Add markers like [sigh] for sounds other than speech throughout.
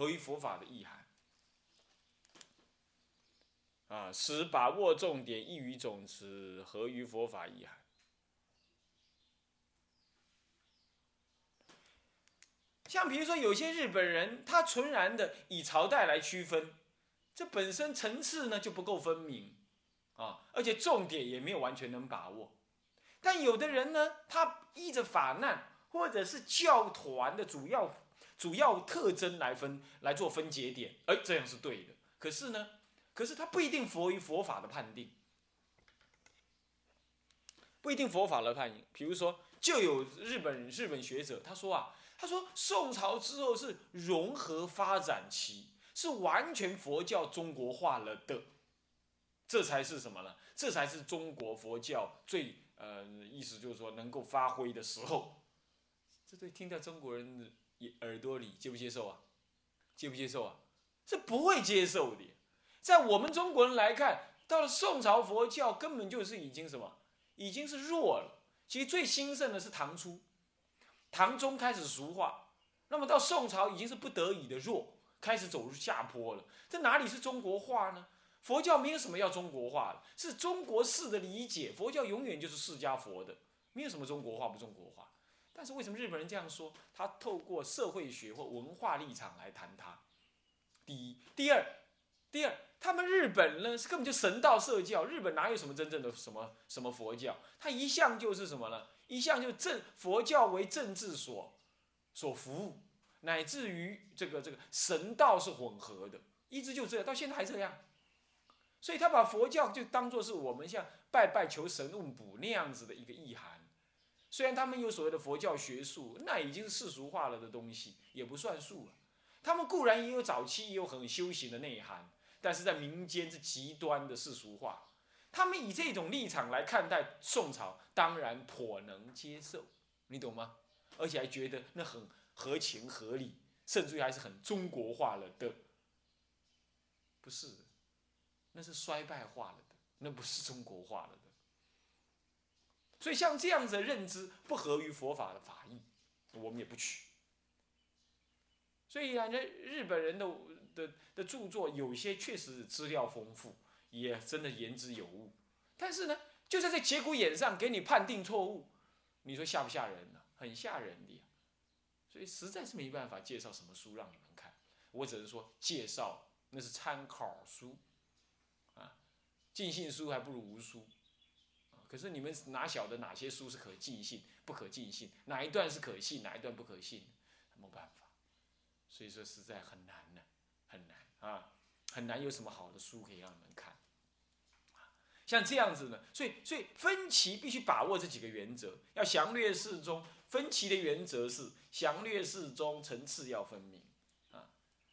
合于佛法的意涵。啊，使把握重点，一语总持，合于佛法意涵。像比如说，有些日本人，他纯然的以朝代来区分，这本身层次呢就不够分明，啊，而且重点也没有完全能把握。但有的人呢，他依着法难或者是教团的主要主要特征来分来做分节点，哎，这样是对的。可是呢，可是他不一定佛于佛法的判定，不一定佛法的判定。比如说，就有日本日本学者他说啊。他说：“宋朝之后是融合发展期，是完全佛教中国化了的，这才是什么呢？这才是中国佛教最呃，意思就是说能够发挥的时候。这对听到中国人耳朵里接不接受啊？接不接受啊？是不会接受的。在我们中国人来看，到了宋朝佛教根本就是已经什么，已经是弱了。其实最兴盛的是唐初。”唐中开始俗化，那么到宋朝已经是不得已的弱，开始走入下坡了。这哪里是中国化呢？佛教没有什么要中国化的，是中国式的理解。佛教永远就是释迦佛的，没有什么中国化不中国化。但是为什么日本人这样说？他透过社会学或文化立场来谈它。第一，第二，第二，他们日本呢是根本就神道社教，日本哪有什么真正的什么什么佛教？他一向就是什么呢？一向就政佛教为政治所所服务，乃至于这个这个神道是混合的，一直就这样，到现在还这样。所以他把佛教就当做是我们像拜拜求神问卜那样子的一个意涵。虽然他们有所谓的佛教学术，那已经是世俗化了的东西，也不算数了。他们固然也有早期也有很修行的内涵，但是在民间是极端的世俗化。他们以这种立场来看待宋朝，当然颇能接受，你懂吗？而且还觉得那很合情合理，甚至于还是很中国化了的。不是，那是衰败化了的，那不是中国化了的。所以像这样子的认知不合于佛法的法义，我们也不取。所以啊，这日本人的的的著作有些确实资料丰富。也真的言之有物，但是呢，就在这节骨眼上给你判定错误，你说吓不吓人呢？很吓人的，所以实在是没办法介绍什么书让你们看，我只是说介绍那是参考书，啊，尽信书还不如无书，可是你们哪晓得哪些书是可尽信，不可尽信，哪一段是可信，哪一段不可信，没办法，所以说实在很难呢，很难啊，很难有什么好的书可以让你们看。像这样子呢，所以所以分歧必须把握这几个原则，要详略适中。分歧的原则是详略适中，层次要分明啊。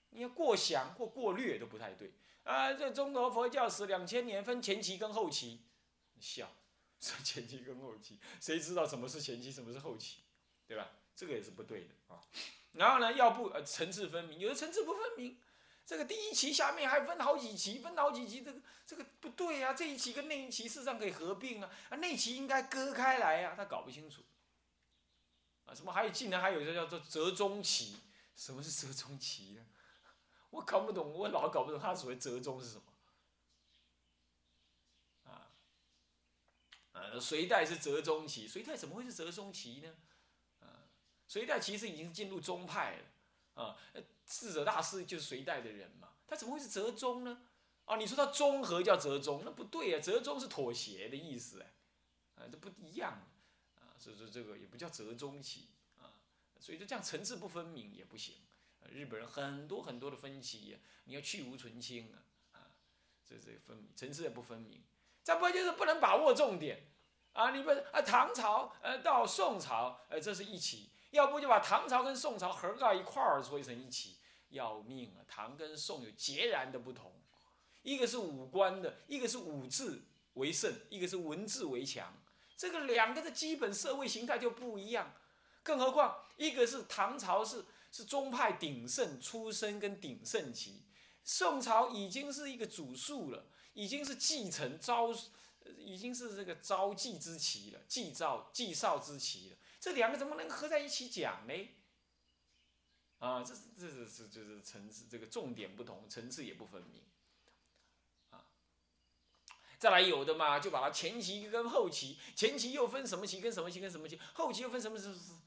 你要过详或过略都不太对啊。这中国佛教史两千年分前期跟后期，笑 [laughs] 说前期跟后期，谁知道什么是前期，什么是后期，对吧？这个也是不对的啊。然后呢，要不呃层次分明，有的层次不分明。这个第一期下面还分好几期，分好几期，这个这个不对呀，这一期跟那一期事实上可以合并啊，啊那期应该割开来呀，他搞不清楚，啊什么还有竟然还有一个叫做折中期，什么是折中期呢？[laughs] 我搞不懂，我老搞不懂他所谓折中是什么，呃隋代是折中期，隋代怎么会是折中期呢？啊隋代其实已经进入宗派了，啊。智者大师就是隋代的人嘛，他怎么会是折中呢？啊，你说他综合叫折中，那不对啊，折中是妥协的意思哎，啊，这不一样啊，所以说这个也不叫折中期啊，所以说这样层次不分明也不行，日本人很多很多的分歧，你要去无存清啊，啊，这这分层次也不分明，这不就是不能把握重点啊，你不啊唐朝呃到宋朝呃这是一起。要不就把唐朝跟宋朝合到一块儿，说成一起，要命啊！唐跟宋有截然的不同，一个是五官的，一个是武字为盛，一个是文字为强，这个两个的基本社会形态就不一样。更何况一个是唐朝是是宗派鼎盛出身跟鼎盛期，宋朝已经是一个主数了，已经是继承招，已经是这个招继之旗了，继召继少之旗了。这两个怎么能合在一起讲呢？啊，这是这是是就是层次，这个重点不同，层次也不分明。啊，再来有的嘛，就把它前期跟后期，前期又分什么期跟什么期跟什么期，后期又分什么什么，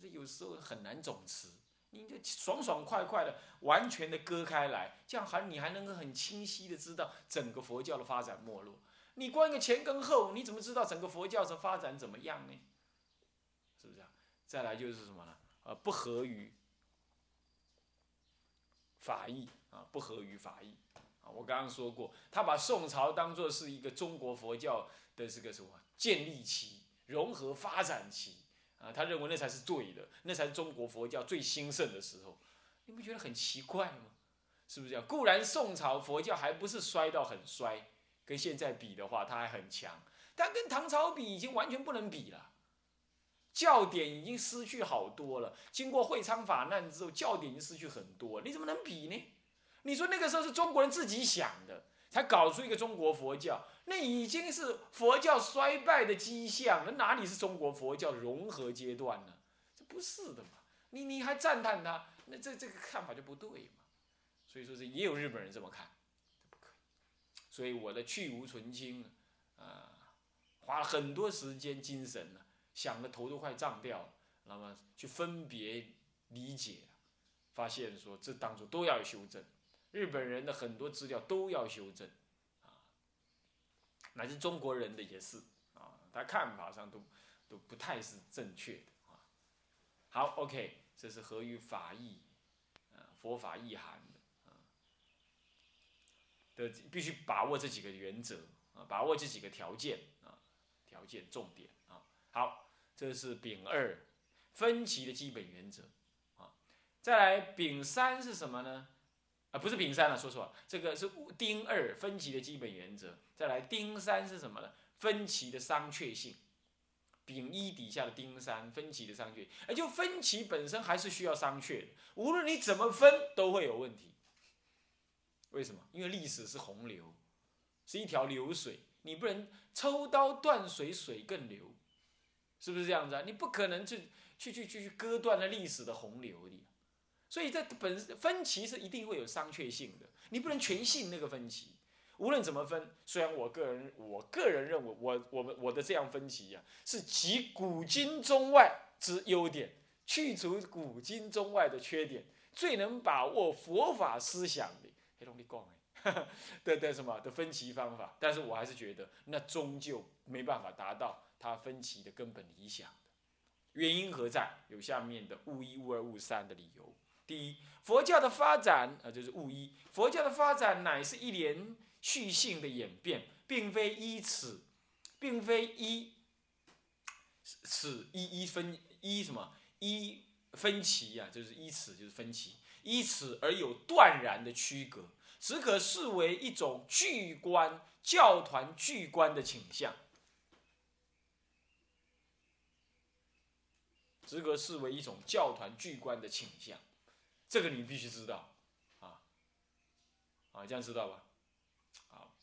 这有时候很难总持。你就爽爽快快的，完全的割开来，这样还你还能够很清晰的知道整个佛教的发展没落。你光一个前跟后，你怎么知道整个佛教的发展怎么样呢？是不是啊？再来就是什么呢？呃，不合于法义啊，不合于法义啊。我刚刚说过，他把宋朝当做是一个中国佛教的这个什么建立期、融合发展期啊，他认为那才是对的，那才是中国佛教最兴盛的时候。你不觉得很奇怪吗？是不是这样？固然宋朝佛教还不是衰到很衰，跟现在比的话，它还很强，但跟唐朝比已经完全不能比了。教典已经失去好多了。经过会昌法难之后，教典已经失去很多，你怎么能比呢？你说那个时候是中国人自己想的，才搞出一个中国佛教，那已经是佛教衰败的迹象，那哪里是中国佛教融合阶段呢？这不是的嘛？你你还赞叹他，那这这个看法就不对嘛？所以说是也有日本人这么看，不可以。所以我的去无存清啊，花了很多时间精神呢。想的头都快胀掉了，那么去分别理解，发现说这当中都要修正，日本人的很多资料都要修正，乃至中国人的也是，啊，他看法上都都不太是正确的啊。好，OK，这是合于法义，啊，佛法意涵的，啊，的必须把握这几个原则，啊，把握这几个条件，啊，条件重点啊。好，这是丙二分歧的基本原则啊。再来丙三是什么呢？啊，不是丙三了，说错了，这个是丁二分歧的基本原则。再来丁三是什么呢？分歧的商榷性。丙一底下的丁三分歧的商榷，而就分歧本身还是需要商榷的，无论你怎么分都会有问题。为什么？因为历史是洪流，是一条流水，你不能抽刀断水，水更流。是不是这样子啊？你不可能去去去去去割断了历史的洪流的，所以这本分歧是一定会有商榷性的，你不能全信那个分歧。无论怎么分，虽然我个人我个人认为，我我们我的这样分歧呀，是集古今中外之优点，去除古今中外的缺点，最能把握佛法思想的黑龙江哎的的什么的分歧方法。但是我还是觉得，那终究没办法达到。它分歧的根本理想的原因何在？有下面的物一、物二、物三的理由。第一，佛教的发展啊，就是物一，佛教的发展乃是一连续性的演变，并非依此，并非依此一一分一什么？一分歧啊，就是依此就是分歧，依此而有断然的区隔，只可视为一种具观教团具观的倾向。只可视为一种教团具观的倾向，这个你必须知道，啊，啊，这样知道吧？好，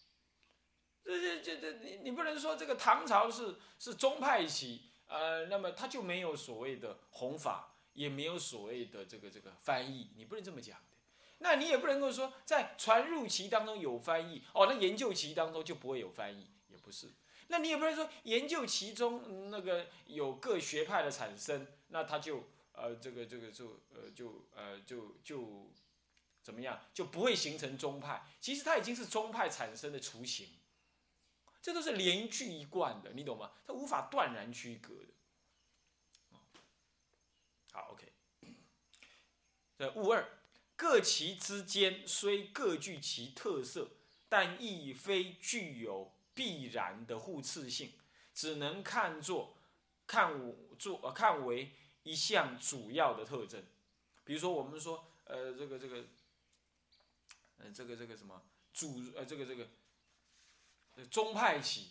这这这这，你你不能说这个唐朝是是宗派期，呃，那么他就没有所谓的弘法，也没有所谓的这个这个翻译，你不能这么讲的。那你也不能够说在传入期当中有翻译，哦，那研究期当中就不会有翻译，也不是。那你也不能说研究其中那个有各学派的产生。那他就呃这个这个就呃就呃就就怎么样就不会形成宗派？其实它已经是宗派产生的雏形，这都是连续一贯的，你懂吗？它无法断然区隔的。好，OK。这物二各其之间虽各具其特色，但亦非具有必然的互斥性，只能看作看作呃看为。一项主要的特征，比如说我们说，呃，这个这个，呃，这个这个什么主呃，这个这个，宗派期，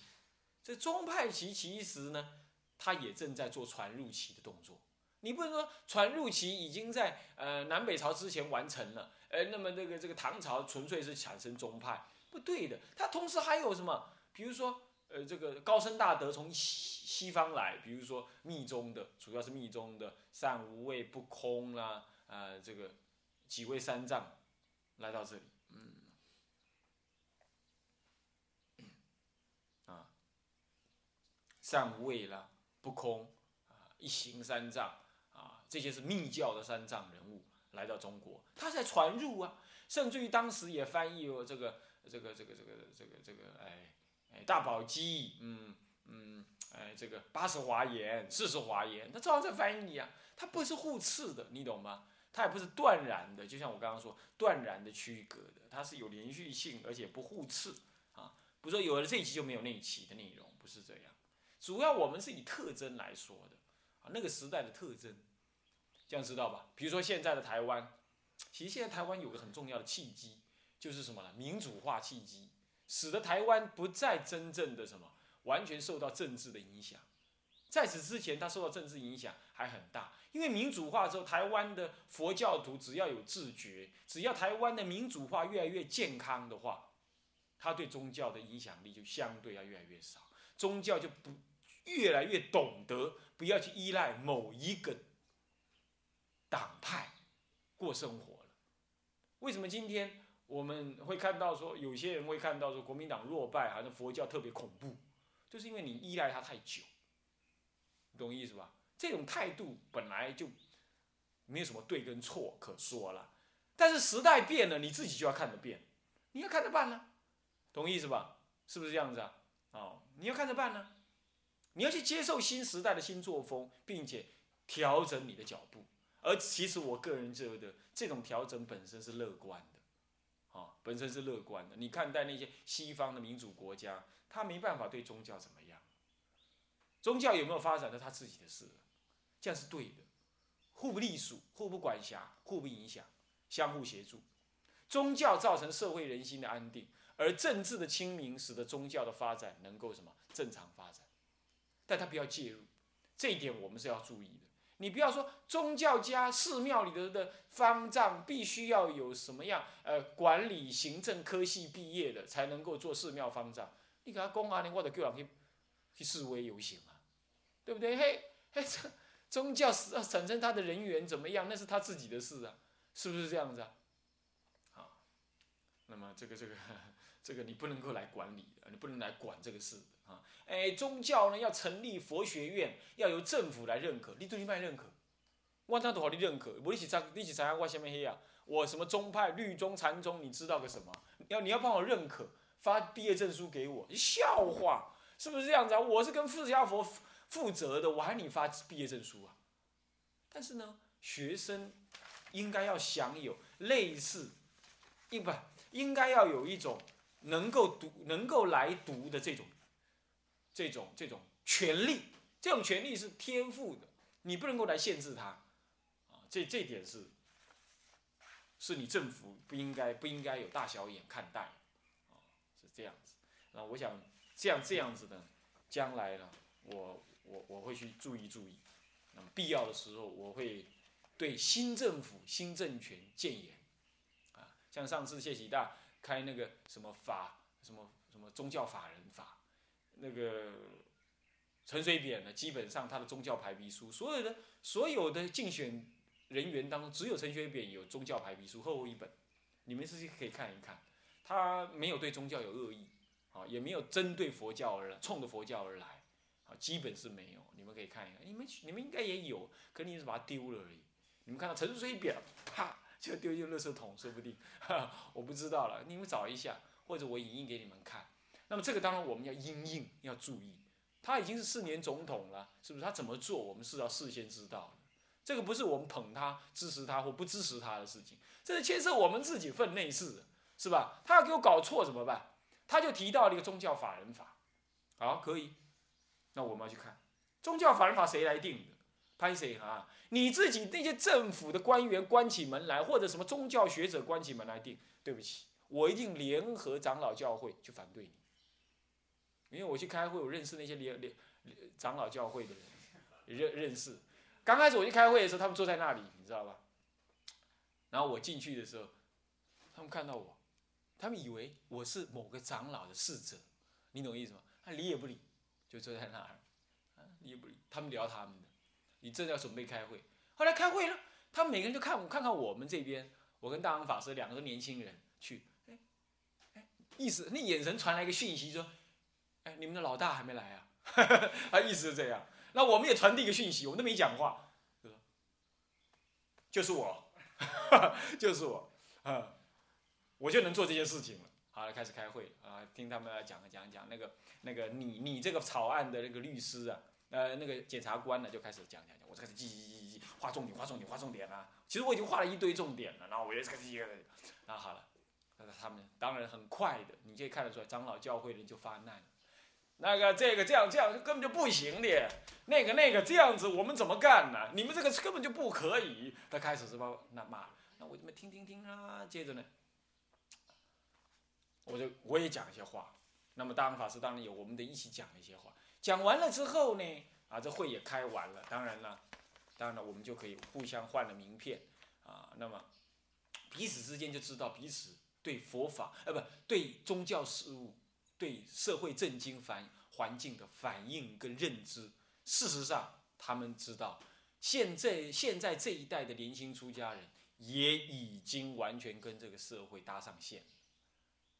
这宗派期其实呢，它也正在做传入期的动作。你不能说传入期已经在呃南北朝之前完成了，呃，那么这个这个唐朝纯粹是产生宗派，不对的。它同时还有什么？比如说。呃，这个高僧大德从西西方来，比如说密宗的，主要是密宗的善无畏不空啦，呃，这个几位三藏来到这里，嗯，啊，善无畏啦，不空啊，一行三藏啊，这些是密教的三藏人物来到中国，他在传入啊，甚至于当时也翻译了这个这个这个这个这个这个哎大宝积，嗯嗯。哎，这个八十华严、四十华严，他照样在翻译你啊，他不是互斥的，你懂吗？他也不是断然的，就像我刚刚说，断然的区隔的，它是有连续性，而且不互斥啊。不是说有了这一期就没有那一期的内容，不是这样。主要我们是以特征来说的啊，那个时代的特征，这样知道吧？比如说现在的台湾，其实现在台湾有个很重要的契机，就是什么呢？民主化契机，使得台湾不再真正的什么。完全受到政治的影响，在此之前，他受到政治影响还很大。因为民主化之后，台湾的佛教徒只要有自觉，只要台湾的民主化越来越健康的话，他对宗教的影响力就相对要越来越少，宗教就不越来越懂得不要去依赖某一个党派过生活了。为什么今天我们会看到说，有些人会看到说国民党落败，好像佛教特别恐怖？就是因为你依赖他太久，懂意思吧？这种态度本来就没有什么对跟错可说了，但是时代变了，你自己就要看着变，你要看着办呢，懂意思吧？是不是这样子啊？哦，你要看着办呢，你要去接受新时代的新作风，并且调整你的脚步。而其实我个人觉得，这种调整本身是乐观的，本身是乐观的。你看待那些西方的民主国家。他没办法对宗教怎么样，宗教有没有发展，是他自己的事，这样是对的，互不隶属，互不管辖，互不影响，相互协助。宗教造成社会人心的安定，而政治的清明使得宗教的发展能够什么正常发展，但他不要介入，这一点我们是要注意的。你不要说宗教家寺庙里头的方丈必须要有什么样呃管理行政科系毕业的才能够做寺庙方丈。你给他讲啊，你我就叫人去去示威游行啊，对不对？嘿，嘿，这宗教是产生他的人员怎么样，那是他自己的事啊，是不是这样子啊？啊，那么这个这个 [laughs] 这个你不能够来管理，你不能来管这个事啊。哎，宗教呢要成立佛学院，要由政府来认可，你对你卖认可，我那都好你认可，我你是怎你是怎样我下面黑啊？我什么宗派律宗禅宗，你知道个什么？要你要帮我认可。发毕业证书给我，笑话，是不是这样子啊？我是跟释迦佛负责的，我还你发毕业证书啊？但是呢，学生应该要享有类似，一不应该要有一种能够读、能够来读的这种、这种、这种权利。这种权利是天赋的，你不能够来限制他啊。这这点是，是你政府不应该不应该有大小眼看待。啊，是这样子，那我想这样这样子的，将来呢，我我我会去注意注意，那么必要的时候，我会对新政府新政权谏言，啊，像上次谢启大开那个什么法什么什么宗教法人法，那个陈水扁呢，基本上他的宗教排比书，所有的所有的竞选人员当中，只有陈水扁有宗教排比书厚厚一本，你们自己可以看一看。他没有对宗教有恶意，啊，也没有针对佛教而来，冲着佛教而来，啊，基本是没有。你们可以看一看，你们你们应该也有，可你是把它丢了而已。你们看到陈水扁，啪就丢进垃圾桶，说不定，[laughs] 我不知道了。你们找一下，或者我影印给你们看。那么这个当然我们要因应，要注意。他已经是四年总统了，是不是？他怎么做，我们是要事先知道的。这个不是我们捧他、支持他或不支持他的事情，这是牵涉我们自己分内事。是吧？他要给我搞错怎么办？他就提到了一个宗教法人法，好，可以。那我们要去看宗教法人法谁来定的？拍谁啊？你自己那些政府的官员关起门来，或者什么宗教学者关起门来定？对不起，我一定联合长老教会去反对你。因为我去开会，我认识那些联联长老教会的人，认认识。刚开始我去开会的时候，他们坐在那里，你知道吧？然后我进去的时候，他们看到我。他们以为我是某个长老的侍者，你懂意思吗？他理也不理，就坐在那儿，理也不理。他们聊他们的，你正要准备开会，后来开会了，他们每个人就看我看看我们这边，我跟大王法师两个都年轻人去，哎哎，意思那眼神传来一个讯息说，你们的老大还没来啊？[laughs] 他意思是这样。那我们也传递一个讯息，我们都没讲话，就是我，就是我，[laughs] 啊，我就能做这件事情了。好了，开始开会啊，听他们讲讲讲那个那个你你这个草案的那个律师啊，呃，那个检察官呢就开始讲讲讲，我就开始记记记记，画重点画重点画重点啊。其实我已经画了一堆重点了，然后我就开始记，然后好了，那他们当然很快的，你可以看得出来，长老教会人就发难了。那个这个这样这样根本就不行的，那个那个这样子我们怎么干呢？你们这个根本就不可以。他开始是吧？那骂，那我怎么听听听啊。接着呢，我就我也讲一些话。那么大安法师当然有我们得一起讲一些话。讲完了之后呢，啊，这会也开完了。当然了，当然了，我们就可以互相换了名片啊。那么彼此之间就知道彼此对佛法，呃，不对宗教事务。对社会震惊反环境的反应跟认知，事实上，他们知道，现在现在这一代的年轻出家人也已经完全跟这个社会搭上线，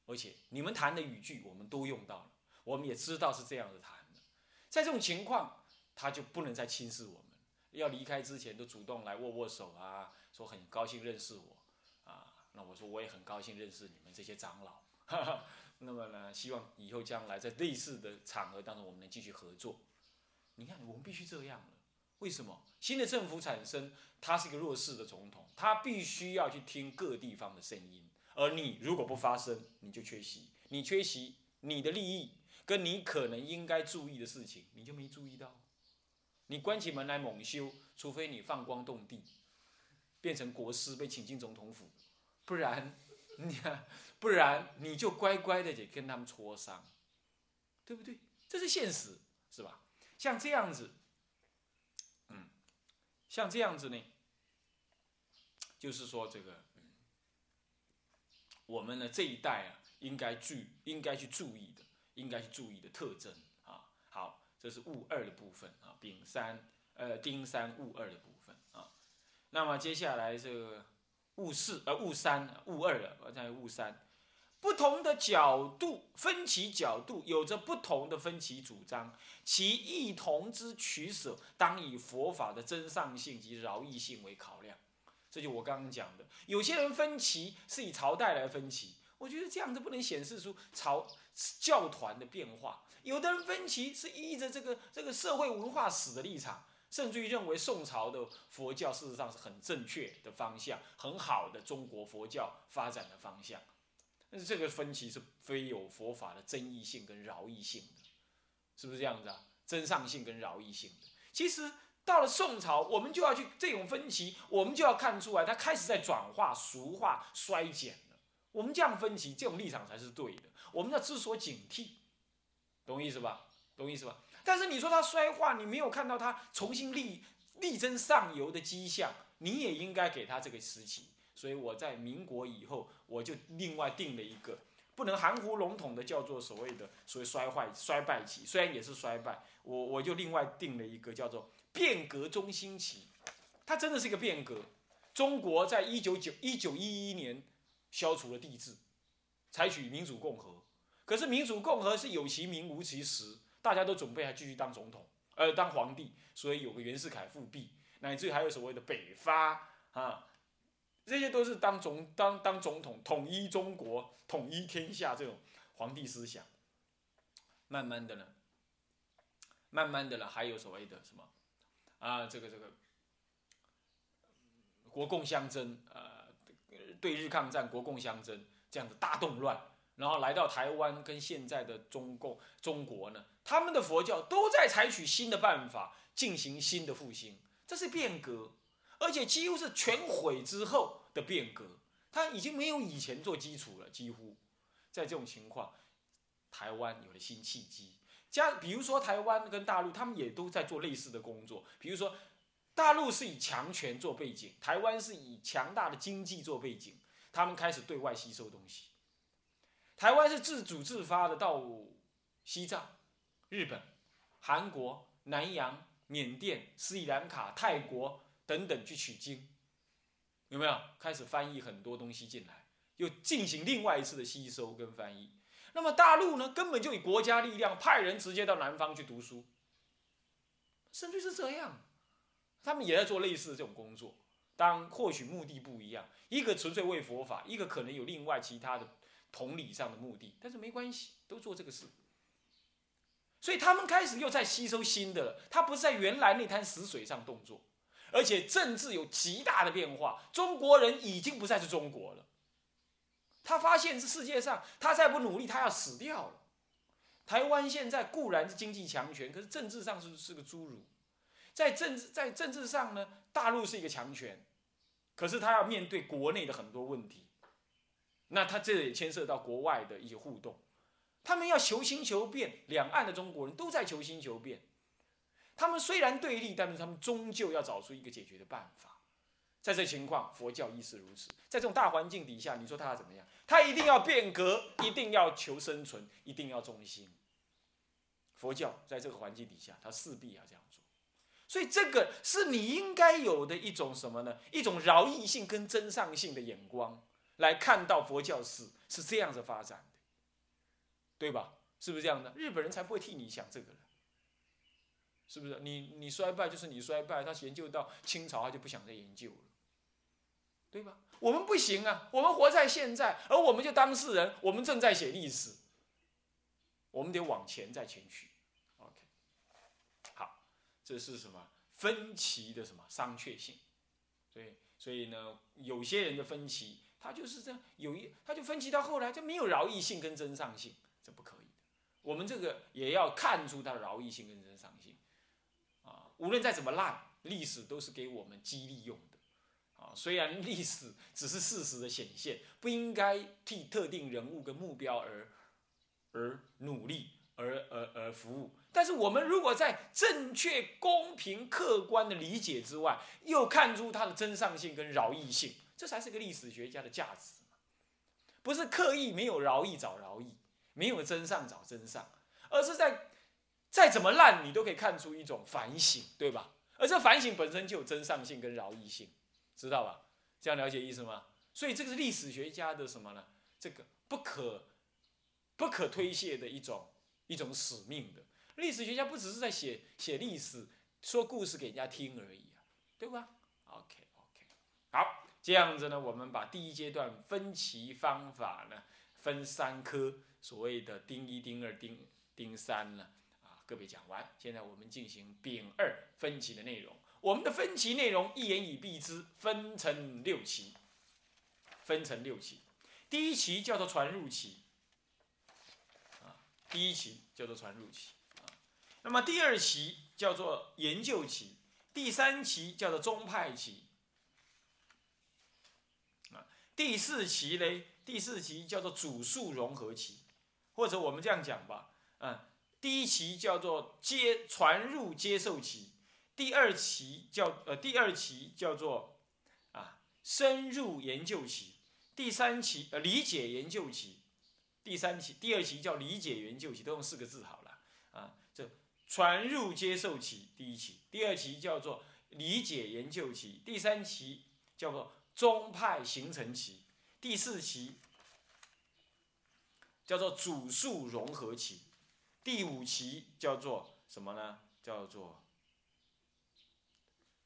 而且你们谈的语句我们都用到了，我们也知道是这样子谈的，在这种情况，他就不能再轻视我们，要离开之前都主动来握握手啊，说很高兴认识我，啊，那我说我也很高兴认识你们这些长老。[laughs] 那么呢，希望以后将来在类似的场合当中，我们能继续合作。你看，我们必须这样了。为什么？新的政府产生，他是一个弱势的总统，他必须要去听各地方的声音。而你如果不发声，你就缺席。你缺席，你的利益跟你可能应该注意的事情，你就没注意到。你关起门来猛修，除非你放光动地，变成国师被请进总统府，不然。你看，不然你就乖乖的得跟他们磋商，对不对？这是现实，是吧？像这样子，嗯，像这样子呢，就是说这个，我们呢这一代啊，应该注应该去注意的，应该去注意的特征啊。好，这是戊二的部分啊，丙三呃丁三戊二的部分啊。那么接下来这个。物四呃物三物二了，我讲物三，不同的角度分歧角度有着不同的分歧主张，其异同之取舍，当以佛法的真上性及饶益性为考量。这就我刚刚讲的，有些人分歧是以朝代来分歧，我觉得这样子不能显示出朝教团的变化。有的人分歧是依着这个这个社会文化史的立场。甚至于认为宋朝的佛教事实上是很正确的方向，很好的中国佛教发展的方向。但是这个分歧是非有佛法的争议性跟饶益性的，是不是这样子啊？真上性跟饶益性的。其实到了宋朝，我们就要去这种分歧，我们就要看出来，它开始在转化、俗化、衰减了。我们这样分歧，这种立场才是对的。我们要知所警惕，懂意思吧？懂意思吧？但是你说它衰化，你没有看到它重新力力争上游的迹象，你也应该给它这个时期。所以我在民国以后，我就另外定了一个，不能含糊笼统的叫做所谓的所谓衰坏衰败期，虽然也是衰败，我我就另外定了一个叫做变革中兴期，它真的是一个变革。中国在一九九一九一一年消除了帝制，采取民主共和，可是民主共和是有其名无其实。大家都准备还继续当总统，呃，当皇帝，所以有个袁世凯复辟，乃至还有所谓的北伐啊，这些都是当总当当总统，统一中国，统一天下这种皇帝思想。慢慢的呢，慢慢的呢，还有所谓的什么啊，这个这个国共相争，呃，对日抗战，国共相争，这样的大动乱。然后来到台湾，跟现在的中共、中国呢，他们的佛教都在采取新的办法进行新的复兴，这是变革，而且几乎是全毁之后的变革，它已经没有以前做基础了。几乎在这种情况，台湾有了新契机。加比如说台湾跟大陆，他们也都在做类似的工作。比如说，大陆是以强权做背景，台湾是以强大的经济做背景，他们开始对外吸收东西。台湾是自主自发的到西藏、日本、韩国、南洋、缅甸、斯里兰卡、泰国等等去取经，有没有？开始翻译很多东西进来，又进行另外一次的吸收跟翻译。那么大陆呢，根本就以国家力量派人直接到南方去读书，甚至是这样，他们也在做类似的这种工作。当或许目的不一样，一个纯粹为佛法，一个可能有另外其他的同理上的目的，但是没关系，都做这个事。所以他们开始又在吸收新的了，他不是在原来那滩死水上动作，而且政治有极大的变化，中国人已经不再是中国了。他发现这世界上，他再不努力，他要死掉了。台湾现在固然是经济强权，可是政治上是是个侏儒。在政治在政治上呢，大陆是一个强权。可是他要面对国内的很多问题，那他这也牵涉到国外的一些互动，他们要求新求变，两岸的中国人都在求新求变，他们虽然对立，但是他们终究要找出一个解决的办法。在这情况，佛教亦是如此。在这种大环境底下，你说他怎么样？他一定要变革，一定要求生存，一定要忠心。佛教在这个环境底下，他势必要这样做。所以这个是你应该有的一种什么呢？一种饶益性跟真上性的眼光来看到佛教史是这样子发展的，对吧？是不是这样的？日本人才不会替你想这个是不是？你你衰败就是你衰败，他研究到清朝他就不想再研究了，对吧？我们不行啊，我们活在现在，而我们就当事人，我们正在写历史，我们得往前再前去。OK，好这是什么分歧的什么商榷性？所以，所以呢，有些人的分歧，他就是这样，有一他就分歧到后来就没有饶益性跟真上性，这不可以的。我们这个也要看出它的饶益性跟真上性啊。无论再怎么烂，历史都是给我们激励用的啊。虽然历史只是事实的显现，不应该替特定人物跟目标而而努力，而而而服务。但是我们如果在正确、公平、客观的理解之外，又看出它的真上性跟饶益性，这才是个历史学家的价值不是刻意没有饶意找饶意，没有真上找真上，而是在再怎么烂，你都可以看出一种反省，对吧？而这反省本身就有真上性跟饶意性，知道吧？这样了解意思吗？所以这个是历史学家的什么呢？这个不可不可推卸的一种一种使命的。历史学家不只是在写写历史、说故事给人家听而已啊，对吧？OK OK，好，这样子呢，我们把第一阶段分歧方法呢分三科，所谓的丁一、丁二、丁丁三呢，啊，个别讲完。现在我们进行丙二分歧的内容。我们的分歧内容一言以蔽之，分成六期，分成六期。第一期叫做传入期，啊，第一期叫做传入期啊。那么第二期叫做研究期，第三期叫做宗派期，第四期嘞，第四期叫做主数融合期，或者我们这样讲吧，嗯，第一期叫做接传入接受期，第二期叫呃第二期叫做啊深入研究期，第三期呃理解研究期，第三期第二期叫理解研究期，都用四个字好了，啊这。传入接受期第一期，第二期叫做理解研究期，第三期叫做宗派形成期，第四期叫做主数融合期，第五期叫做什么呢？叫做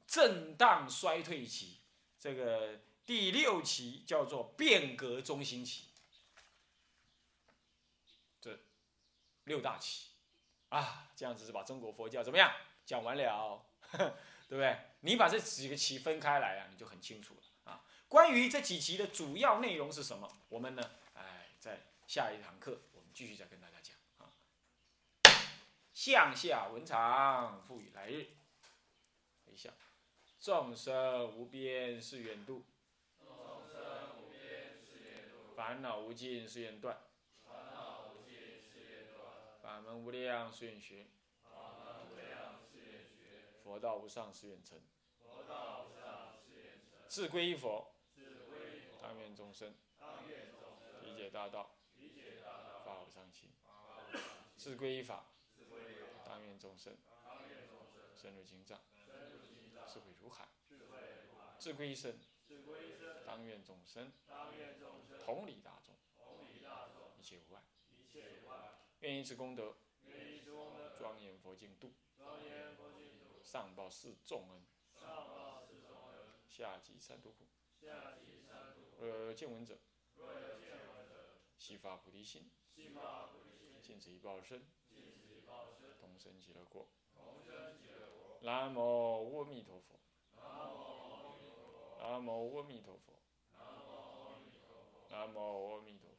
震荡衰退期，这个第六期叫做变革中心期，这六大期。啊，这样子是把中国佛教怎么样讲完了，[laughs] 对不对？你把这几个期分开来啊，你就很清楚了。关于这几期的主要内容是什么，我们呢，哎，在下一堂课我们继续再跟大家讲啊。向下文长，赋予来日，回向众生无边誓愿度，众生无边誓愿度，烦恼无尽誓愿断。烦恼无尽誓愿断。法门无量誓愿学，佛道无上誓愿成，自归依佛，当愿众生理解大道，发无上心，自归依法，当愿众生深入经藏，智慧如海，自归依身，当愿众生当愿众生。同理大众，一切无碍。愿以此功德，庄严佛净土，庄严佛净土，上报四重恩，上报四重恩，下济三途苦。下济三途苦。若有见闻者，若悉发菩提心，悉发菩提心，尽此一报身，尽此一报身，同生极乐国。同生极乐国。南无阿弥陀佛。南无阿弥陀佛。南无阿弥陀佛。南无阿弥陀佛。南无阿弥陀佛。